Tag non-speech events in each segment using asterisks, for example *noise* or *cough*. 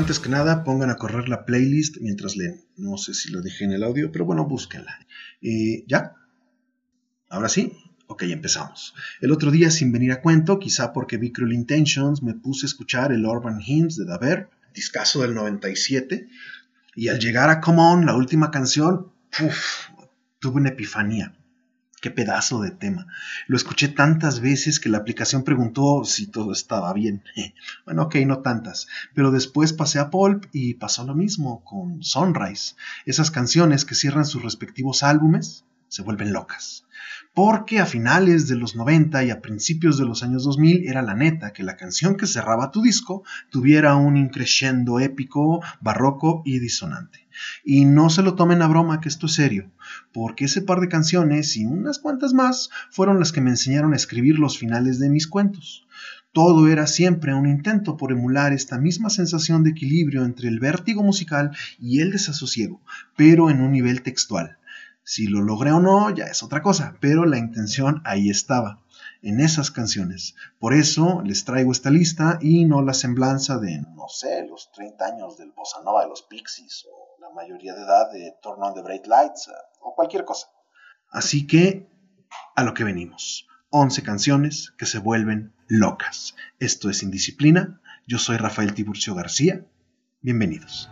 Antes que nada, pongan a correr la playlist mientras leen. No sé si lo dejé en el audio, pero bueno, búsquenla. Eh, ¿Ya? ¿Ahora sí? Ok, empezamos. El otro día, sin venir a cuento, quizá porque vi Cruel Intentions, me puse a escuchar el Urban Hymns de Daver, discazo del 97, y al llegar a Come On, la última canción, tuve una epifanía. Qué pedazo de tema. Lo escuché tantas veces que la aplicación preguntó si todo estaba bien. *laughs* Bueno, ok, no tantas. Pero después pasé a Pulp y pasó lo mismo con Sunrise. Esas canciones que cierran sus respectivos álbumes se vuelven locas porque a finales de los 90 y a principios de los años 2000 era la neta que la canción que cerraba tu disco tuviera un increscendo épico, barroco y disonante. Y no se lo tomen a broma que esto es serio, porque ese par de canciones y unas cuantas más fueron las que me enseñaron a escribir los finales de mis cuentos. Todo era siempre un intento por emular esta misma sensación de equilibrio entre el vértigo musical y el desasosiego, pero en un nivel textual si lo logré o no, ya es otra cosa, pero la intención ahí estaba, en esas canciones. Por eso les traigo esta lista y no la semblanza de, no sé, los 30 años del Bossa Nova de los Pixies o la mayoría de edad de Turn on the Bright Lights o cualquier cosa. Así que, a lo que venimos. 11 canciones que se vuelven locas. Esto es Indisciplina. Yo soy Rafael Tiburcio García. Bienvenidos.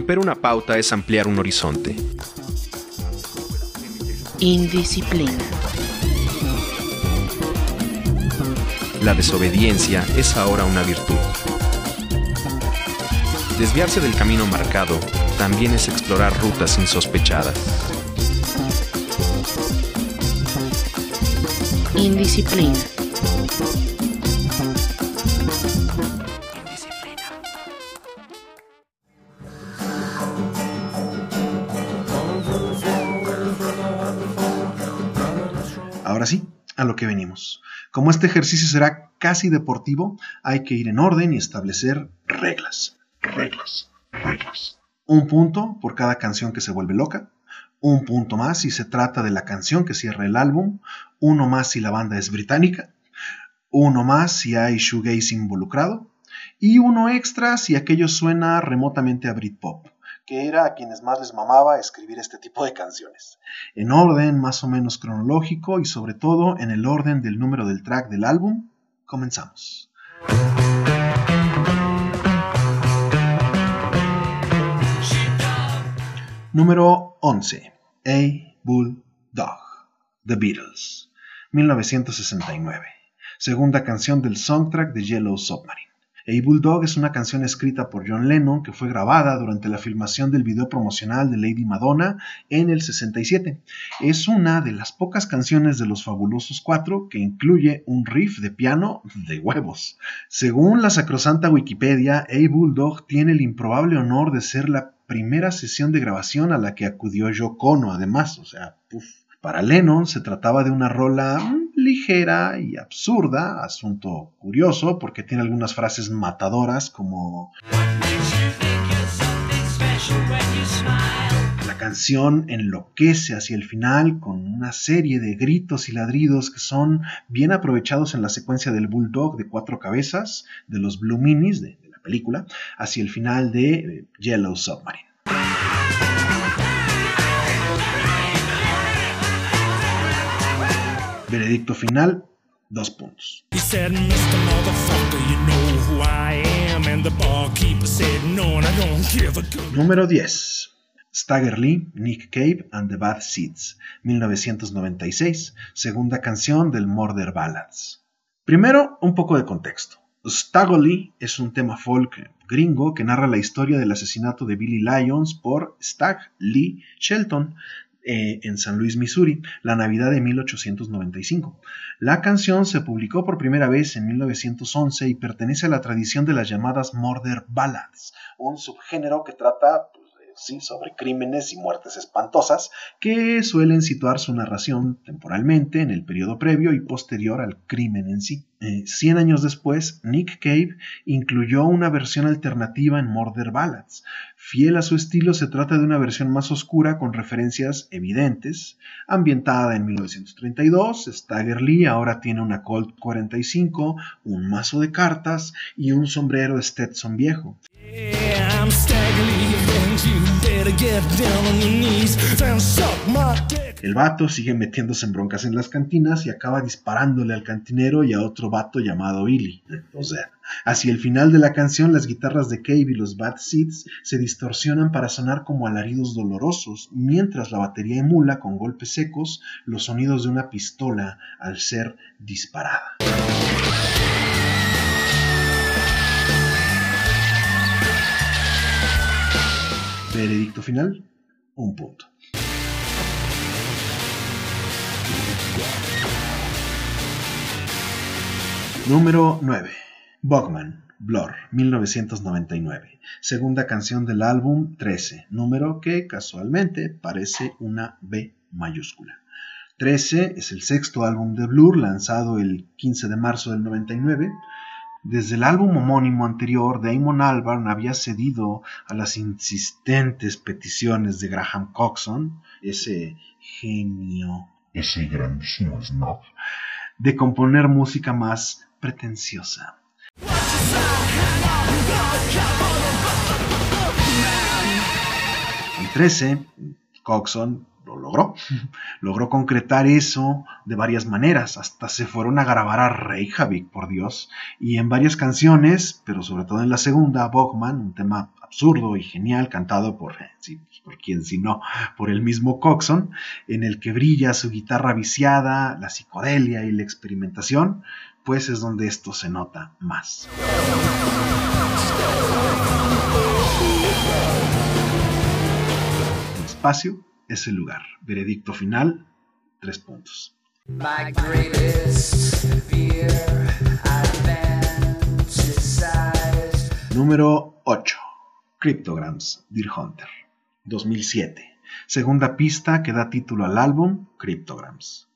Romper una pauta es ampliar un horizonte. Indisciplina. La desobediencia es ahora una virtud. Desviarse del camino marcado también es explorar rutas insospechadas. Indisciplina. A lo que venimos. Como este ejercicio será casi deportivo, hay que ir en orden y establecer reglas. Reglas. Reglas. Un punto por cada canción que se vuelve loca. Un punto más si se trata de la canción que cierra el álbum. Uno más si la banda es británica. Uno más si hay shoegaze involucrado. Y uno extra si aquello suena remotamente a Britpop que era a quienes más les mamaba escribir este tipo de canciones. En orden más o menos cronológico y sobre todo en el orden del número del track del álbum, comenzamos. Número 11. A Bulldog. The Beatles. 1969. Segunda canción del soundtrack de Yellow Submarine. A Bulldog es una canción escrita por John Lennon que fue grabada durante la filmación del video promocional de Lady Madonna en el 67. Es una de las pocas canciones de los Fabulosos Cuatro que incluye un riff de piano de huevos. Según la sacrosanta Wikipedia, A Bulldog tiene el improbable honor de ser la primera sesión de grabación a la que acudió Yoko Ono, además, o sea, puff. Para Lennon se trataba de una rola mm, ligera y absurda, asunto curioso porque tiene algunas frases matadoras como... La canción enloquece hacia el final con una serie de gritos y ladridos que son bien aprovechados en la secuencia del Bulldog de cuatro cabezas de los Blue Minis de, la película hacia el final de eh, Yellow Submarine. Veredicto final, dos puntos. Número 10. Stagger Lee, Nick Cave and the Bad Seeds, 1996, segunda canción del Murder Ballads. Primero, un poco de contexto. Stagger Lee es un tema folk gringo que narra la historia del asesinato de Billy Lyons por Stag Lee Shelton, eh, en San Luis, Missouri, la Navidad de 1895. La canción se publicó por primera vez en 1911 y pertenece a la tradición de las llamadas Murder Ballads, un subgénero que trata sobre crímenes y muertes espantosas, que suelen situar su narración temporalmente en el periodo previo y posterior al crimen en sí. Eh, cien años después, Nick Cave incluyó una versión alternativa en Murder Ballads. Fiel a su estilo, se trata de una versión más oscura con referencias evidentes. Ambientada en 1932, Stagger Lee ahora tiene una Colt 45, un mazo de cartas y un sombrero Stetson viejo. El vato sigue metiéndose en broncas en las cantinas y acaba disparándole al cantinero y a otro vato llamado Billy. O hacia el final de la canción las guitarras de Cave y los Bad Seeds se distorsionan para sonar como alaridos dolorosos, mientras la batería emula con golpes secos los sonidos de una pistola al ser disparada. Veredicto final, un punto. Número 9. Bogman, Blur, 1999. Segunda canción del álbum 13, número que casualmente parece una B mayúscula. 13 es el sexto álbum de Blur lanzado el 15 de marzo del 99 desde el álbum homónimo anterior, Damon Albarn había cedido a las insistentes peticiones de Graham Coxon, ese genio, ese grandísimo snob, de componer música más pretenciosa. En 13, Coxon lo logró. Logró concretar eso de varias maneras. Hasta se fueron a grabar a Reykjavik, por Dios. Y en varias canciones, pero sobre todo en la segunda, Bogman, un tema absurdo y genial, cantado por, eh, por quien si no, por el mismo Coxon, en el que brilla su guitarra viciada, la psicodelia y la experimentación, pues es donde esto se nota más. espacio es el lugar. Veredicto final, tres puntos. Número 8. Cryptograms, Deer Hunter, 2007. Segunda pista que da título al álbum, Cryptograms.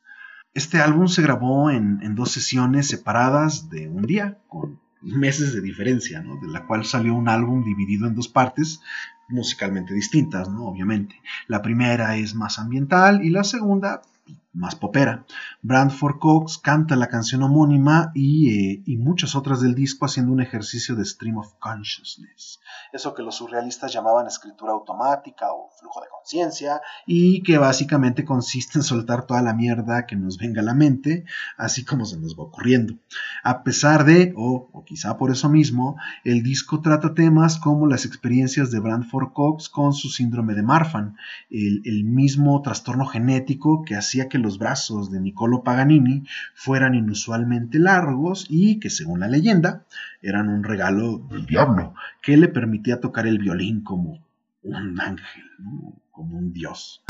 Este álbum se grabó en, en, dos sesiones separadas de un día, con meses de diferencia, ¿no? de la cual salió un álbum dividido en dos partes, musicalmente distintas, ¿no? Obviamente. La primera es más ambiental y la segunda más popera. Brandford Cox canta la canción homónima y, eh, y, muchas otras del disco haciendo un ejercicio de stream of consciousness. Eso que los surrealistas llamaban escritura automática o flujo de conciencia y que básicamente consiste en soltar toda la mierda que nos venga a la mente, así como se nos va ocurriendo. A pesar de, o, o quizá por eso mismo, el disco trata temas como las experiencias de Brandford Cox con su síndrome de Marfan, el, el mismo trastorno genético que hacía que los brazos de Niccolo Paganini fueran inusualmente largos y que, según la leyenda, eran un regalo del diablo que le permitía tocar el violín como un ángel, como un dios.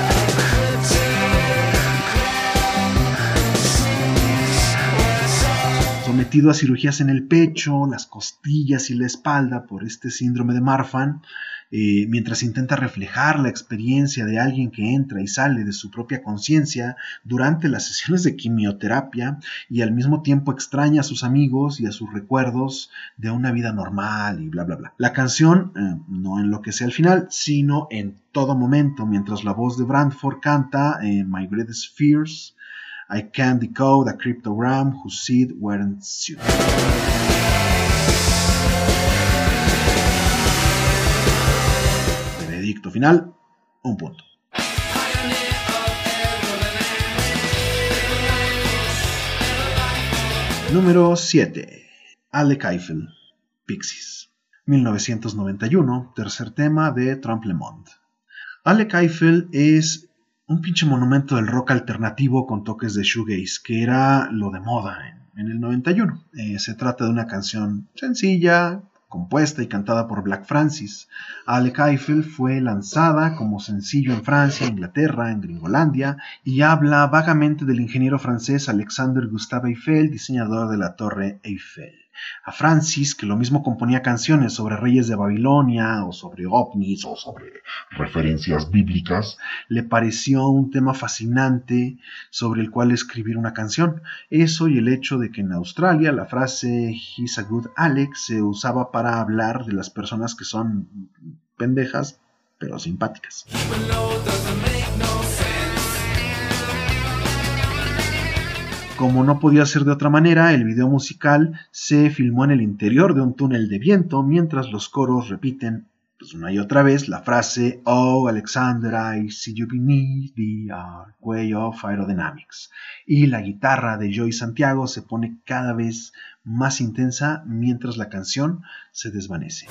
Sometido a cirugías en el pecho, las costillas y la espalda por este síndrome de Marfan, eh, mientras intenta reflejar la experiencia de alguien que entra y sale de su propia conciencia durante las sesiones de quimioterapia y al mismo tiempo extraña a sus amigos y a sus recuerdos de una vida normal y bla bla bla. La canción eh, no enloquece al final, sino en todo momento, mientras la voz de Brandford canta eh, My Greatest Fears. I can't decode a cryptogram whose seed weren't suited. Veredicto final, un punto. Número 7. Alec Eiffel, Pixies. 1991, tercer tema de Trump Le Monde. Alec Eiffel es un pinche monumento del rock alternativo con toques de shoegaze, que era lo de moda en, en el 91. Eh, se trata de una canción sencilla, compuesta y cantada por Black Francis. Alec Eiffel fue lanzada como sencillo en Francia, Inglaterra, en Gringolandia y habla vagamente del ingeniero francés Alexander Gustave Eiffel, diseñador de la Torre Eiffel. A Francis, que lo mismo componía canciones sobre reyes de Babilonia o sobre ovnis o sobre Referencias bíblicas. le pareció un tema fascinante sobre el cual escribir una canción. Eso y el hecho de que en Australia la frase He's a good Alex se usaba para hablar de las personas que son pendejas pero simpáticas. Como no podía ser de otra manera, el video musical se filmó en el interior de un túnel de viento mientras los coros repiten pues, una y otra vez la frase Oh Alexander, I see you beneath the archway of aerodynamics. Y la guitarra de Joey Santiago se pone cada vez más intensa mientras la canción se desvanece.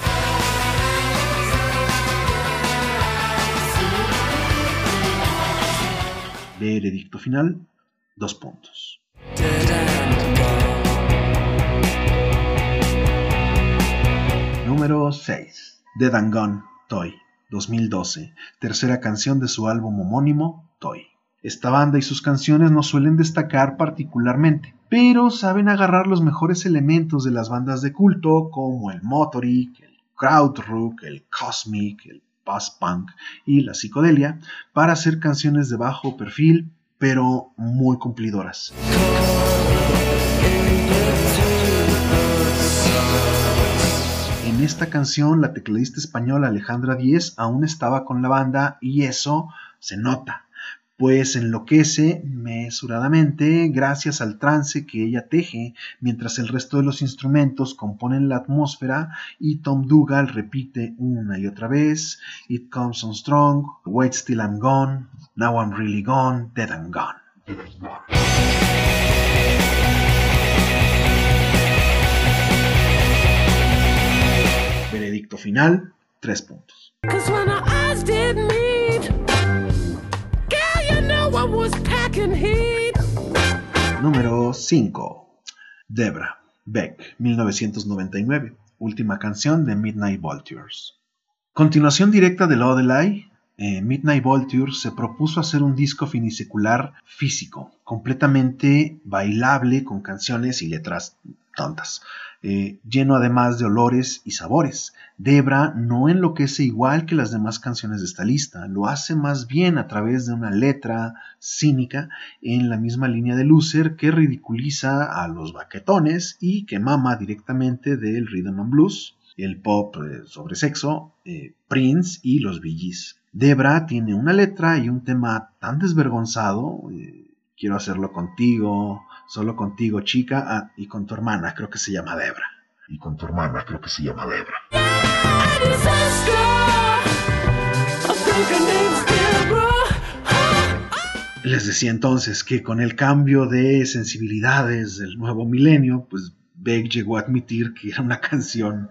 Veredicto final, dos puntos. Número 6. Dead and Gone, Toy, 2012, tercera canción de su álbum homónimo, Toy. Esta banda y sus canciones no suelen destacar particularmente, pero saben agarrar los mejores elementos de las bandas de culto como el Motoric, el Krautrock, el Cosmic, el post-punk y la psicodelia para hacer canciones de bajo perfil, pero muy cumplidoras. En esta canción, la tecladista española Alejandra Díez aún estaba con la banda y eso se nota, pues enloquece mesuradamente gracias al trance que ella teje, mientras el resto de los instrumentos componen la atmósfera y Tom Dougal repite una y otra vez It comes on strong, Wait till I'm gone, Now I'm really gone, Dead and gone. Veredicto final, tres puntos. Número 5. Debra, Beck, 1999. Última canción de Midnight Vultures. Continuación directa de Lorelei, eh, Midnight Vultures se propuso hacer un disco finisecular físico, completamente bailable con canciones y letras tontas, eh, lleno además de olores y sabores. Debra no enloquece igual que las demás canciones de esta lista, lo hace más bien a través de una letra cínica en la misma línea de Loser que ridiculiza a los baquetones y que mama directamente del rhythm and blues, el pop eh, sobre sexo, eh, Prince y los Bee Gees. Debra tiene una letra y un tema tan desvergonzado, quiero hacerlo contigo, solo contigo chica, ah, y con tu hermana, creo que se llama Debra. Y con tu hermana, creo que se llama Debra. Les decía entonces que con el cambio de sensibilidades del nuevo milenio, pues Beck llegó a admitir que era una canción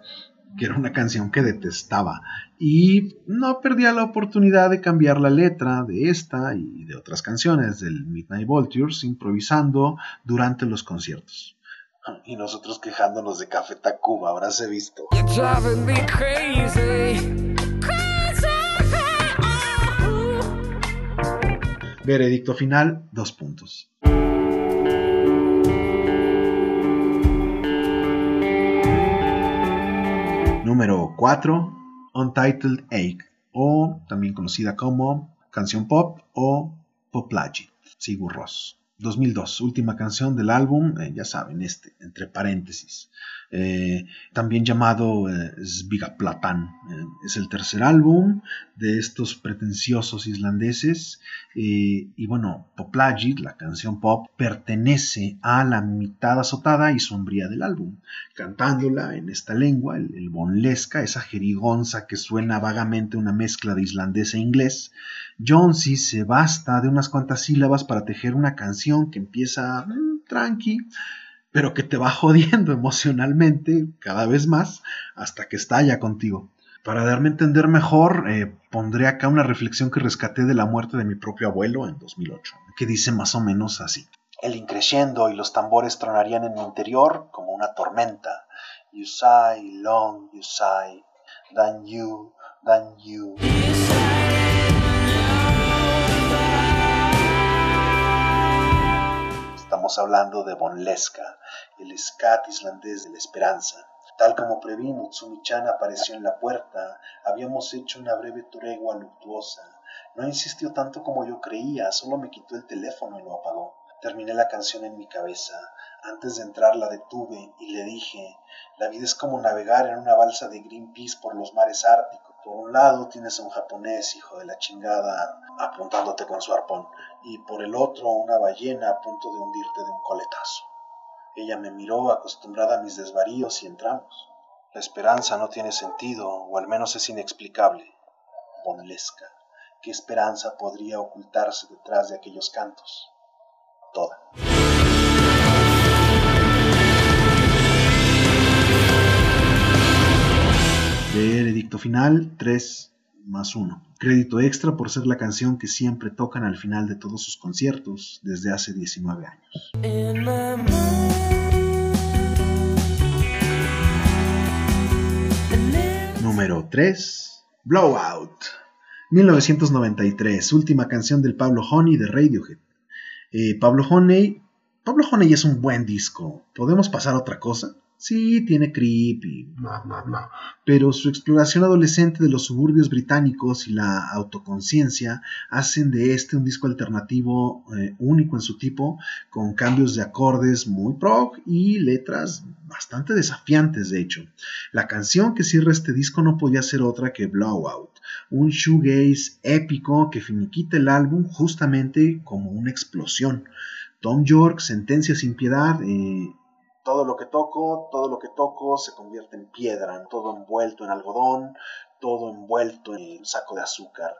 que era una canción que detestaba y no perdía la oportunidad de cambiar la letra de esta y de otras canciones del Midnight Vultures improvisando durante los conciertos. *laughs* Y nosotros quejándonos de Café Tacuba, habráse visto. Veredicto final, dos puntos. Número 4, Untitled Ache, o también conocida como canción pop o Poplagit, Sigur Rós. 2002, última canción del álbum, eh, ya saben, este, entre paréntesis, eh, también llamado eh. Eh, es el tercer álbum de estos pretenciosos islandeses. eh, y bueno, Poplagit, la canción pop, pertenece a la mitad azotada y sombría del álbum. Cantándola en esta lengua, el, el bonlesca, esa jerigonza que suena vagamente una mezcla de islandés e inglés, Jonesy se basta de unas cuantas sílabas para tejer una canción que empieza mm, tranqui, pero que te va jodiendo *laughs* emocionalmente cada vez más hasta que estalla contigo. Para darme a entender mejor, eh, pondré acá una reflexión que rescaté de la muerte de mi propio abuelo en 2008, que dice más o menos así. El increciendo y los tambores tronarían en mi interior como una tormenta. You sigh long, you sigh, then you, then you. Estamos hablando de Von Leska, el scat islandés de la esperanza. Tal como preví, Mutsumi-chan apareció en la puerta. Habíamos hecho una breve tregua luctuosa. No insistió tanto como yo creía, solo me quitó el teléfono y lo apagó. Terminé la canción en mi cabeza. Antes de entrar la detuve y le dije, la vida es como navegar en una balsa de Greenpeace por los mares árticos. Por un lado tienes a un japonés, hijo de la chingada, apuntándote con su arpón, y por el otro una ballena a punto de hundirte de un coletazo. Ella me miró acostumbrada a mis desvaríos y entramos. La esperanza no tiene sentido, o al menos es inexplicable. Bonlesca. ¿Qué esperanza podría ocultarse detrás de aquellos cantos? Toda. Veredicto final 3 más 1. Crédito extra por ser la canción que siempre tocan al final de todos sus conciertos desde hace 19 años. Número 3. Blowout. 1993, última canción del Pablo Honey de Radiohead. Eh, Pablo Honey. Pablo Honey es un buen disco. ¿Podemos pasar a otra cosa? Sí, tiene creep y bla bla bla. Pero su exploración adolescente de los suburbios británicos y la autoconciencia hacen de este un disco alternativo eh, único en su tipo, con cambios de acordes muy prog y letras bastante desafiantes, de hecho. La canción que cierra este disco no podía ser otra que Blowout, un shoegaze épico que finiquita el álbum justamente como una explosión. Tom York sentencia sin piedad. eh, todo lo que toco, todo lo que toco se convierte en piedra, todo envuelto en algodón, todo envuelto en un saco de azúcar.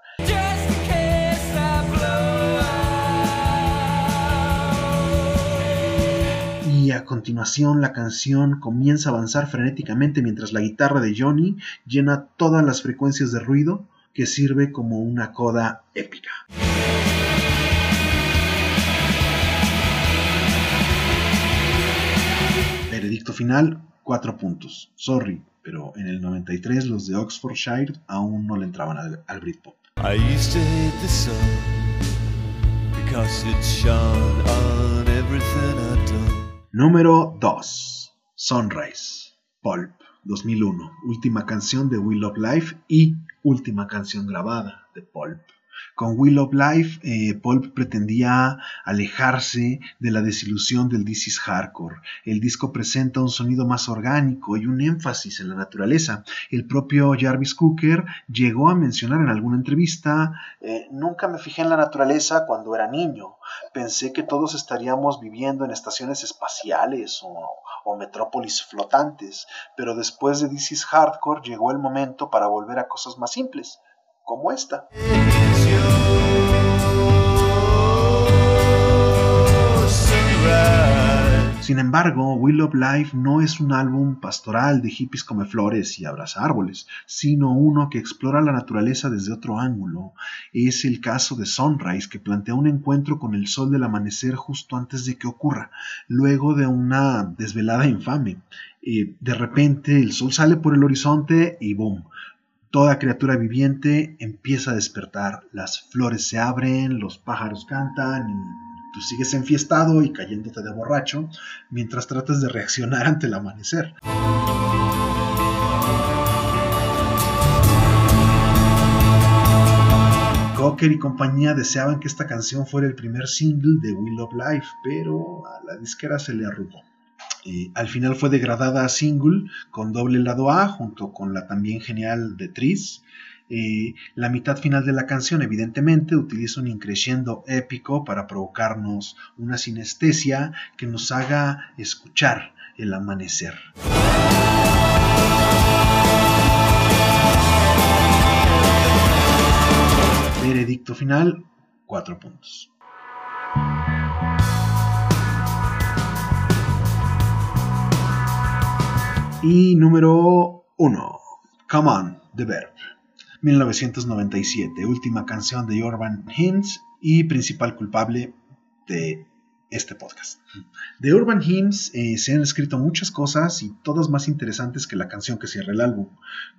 Y a continuación la canción comienza a avanzar frenéticamente mientras la guitarra de Johnny llena todas las frecuencias de ruido que sirve como una coda épica. Veredicto final, 4 puntos. Sorry, pero en el 93 los de Oxfordshire aún no le entraban al, al Britpop. I used to hate the sun because it shone on everything I'd done. Número 2. Sunrise. Pulp. 2001. Última canción de Will of Life y última canción grabada de Pulp. Con Will of Life, eh, Pulp pretendía alejarse de la desilusión del This is Hardcore. El disco presenta un sonido más orgánico y un énfasis en la naturaleza. El propio Jarvis Cooker llegó a mencionar en alguna entrevista, eh, nunca me fijé en la naturaleza cuando era niño. Pensé que todos estaríamos viviendo en estaciones espaciales o, o metrópolis flotantes, pero después de This is Hardcore llegó el momento para volver a cosas más simples, como esta. Sin embargo, Will of Life no es un álbum pastoral de hippies come flores y abraza árboles, sino uno que explora la naturaleza desde otro ángulo. Es el caso de Sunrise, que plantea un encuentro con el sol del amanecer justo antes de que ocurra, luego de una desvelada infame. Eh, de repente el sol sale por el horizonte y ¡boom! Toda criatura viviente empieza a despertar, las flores se abren, los pájaros cantan y tú sigues enfiestado y cayéndote de borracho mientras tratas de reaccionar ante el amanecer. Cocker y compañía deseaban que esta canción fuera el primer single de Will of Life, pero a la disquera se le arrugó. Eh, al final fue degradada a single con doble lado A junto con la también genial de Tris. Eh, la mitad final de la canción evidentemente utiliza un increciendo épico para provocarnos una sinestesia que nos haga escuchar el amanecer. Veredicto final, 4 puntos. Y número 1. Come On, The Verb. 1997, última canción de Urban Hymns y principal culpable de este podcast. De Urban Hymns eh, se han escrito muchas cosas y todas más interesantes que la canción que cierra el álbum,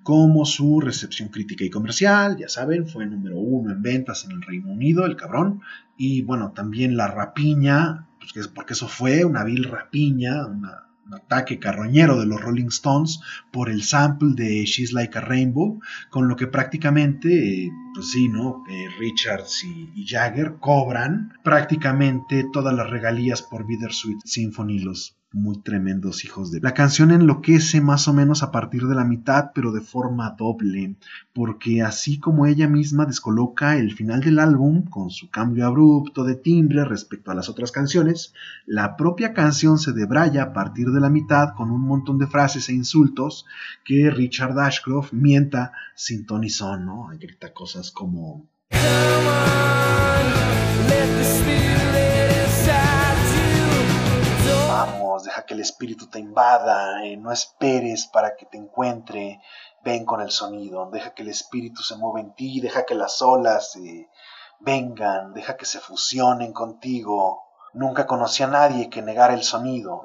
como su recepción crítica y comercial, ya saben, fue número uno en ventas en el Reino Unido, el cabrón, y bueno, también la rapiña pues, que- porque eso fue una vil rapiña, una- un ataque carroñero de los Rolling Stones por el sample de She's Like a Rainbow, con lo que prácticamente, eh, pues sí, ¿no? Eh, Richards y, y Jagger cobran prácticamente todas las regalías por Bittersweet Symphony, los muy tremendos hijos de... La canción enloquece más o menos a partir de la mitad, pero de forma doble, porque así como ella misma descoloca el final del álbum con su cambio abrupto de timbre respecto a las otras canciones, la propia canción se debraya a partir de la mitad con un montón de frases e insultos que Richard Ashcroft mienta sin ton ¿no? Grita cosas como que el espíritu te invada, eh, no esperes para que te encuentre, ven con el sonido, deja que el espíritu se mueva en ti, deja que las olas eh, vengan, deja que se fusionen contigo. Nunca conocí a nadie que negara el sonido.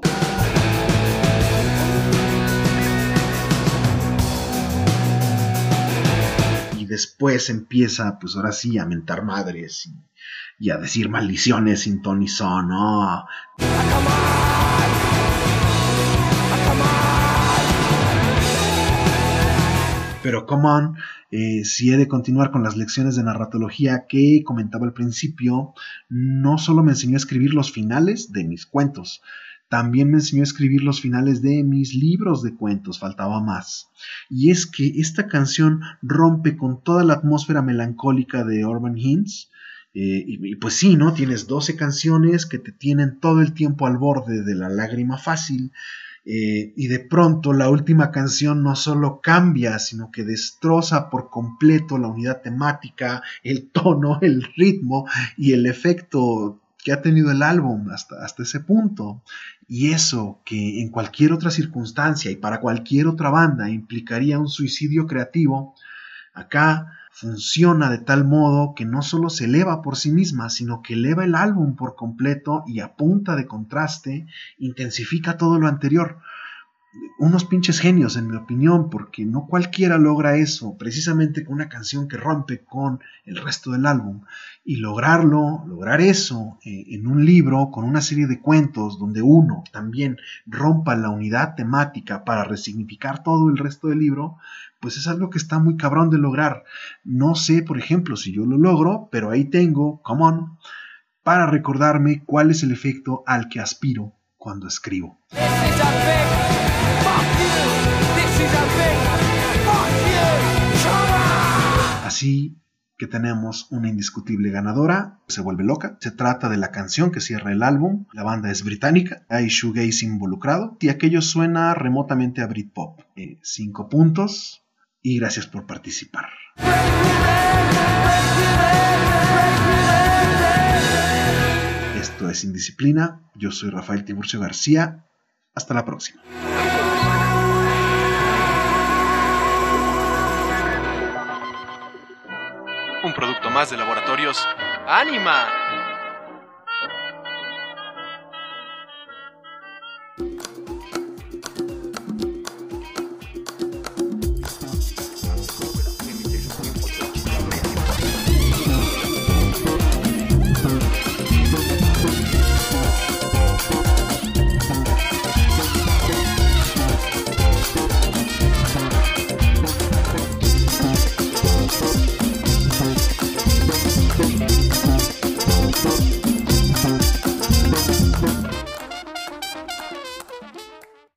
Y después empieza, pues ahora sí, a mentar madres y, a decir maldiciones sin son, ¿no? Pero, come on, eh, si he de continuar con las lecciones de narratología que comentaba al principio, no solo me enseñó a escribir los finales de mis cuentos, también me enseñó a escribir los finales de mis libros de cuentos, faltaba más. Y es que esta canción rompe con toda la atmósfera melancólica de Urban Hints. Eh, y, y pues sí, ¿no? Tienes 12 canciones que te tienen todo el tiempo al borde de la lágrima fácil. Eh, y de pronto la última canción no solo cambia, sino que destroza por completo la unidad temática, el tono, *laughs* el ritmo y el efecto que ha tenido el álbum hasta, hasta ese punto. Y eso que en cualquier otra circunstancia y para cualquier otra banda implicaría un suicidio creativo, acá funciona de tal modo que no solo se eleva por sí misma, sino que eleva el álbum por completo y a punta de contraste intensifica todo lo anterior. Unos pinches genios, en mi opinión, porque no cualquiera logra eso, precisamente con una canción que rompe con el resto del álbum. Y lograrlo, lograr eso eh, en un libro con una serie de cuentos donde uno también rompa la unidad temática para resignificar todo el resto del libro, pues es algo que está muy cabrón de lograr. No sé, por ejemplo, si yo lo logro, pero ahí tengo, come on, para recordarme cuál es el efecto al que aspiro cuando escribo. Así que tenemos una indiscutible ganadora, se vuelve loca. Se trata de la canción que cierra el álbum. La banda es británica, hay shoegaze involucrado y aquello suena remotamente a Britpop. Eh, cinco puntos y gracias por participar. Esto es Indisciplina. Yo soy Rafael Tiburcio García. Hasta la próxima. Más de laboratorios Anima.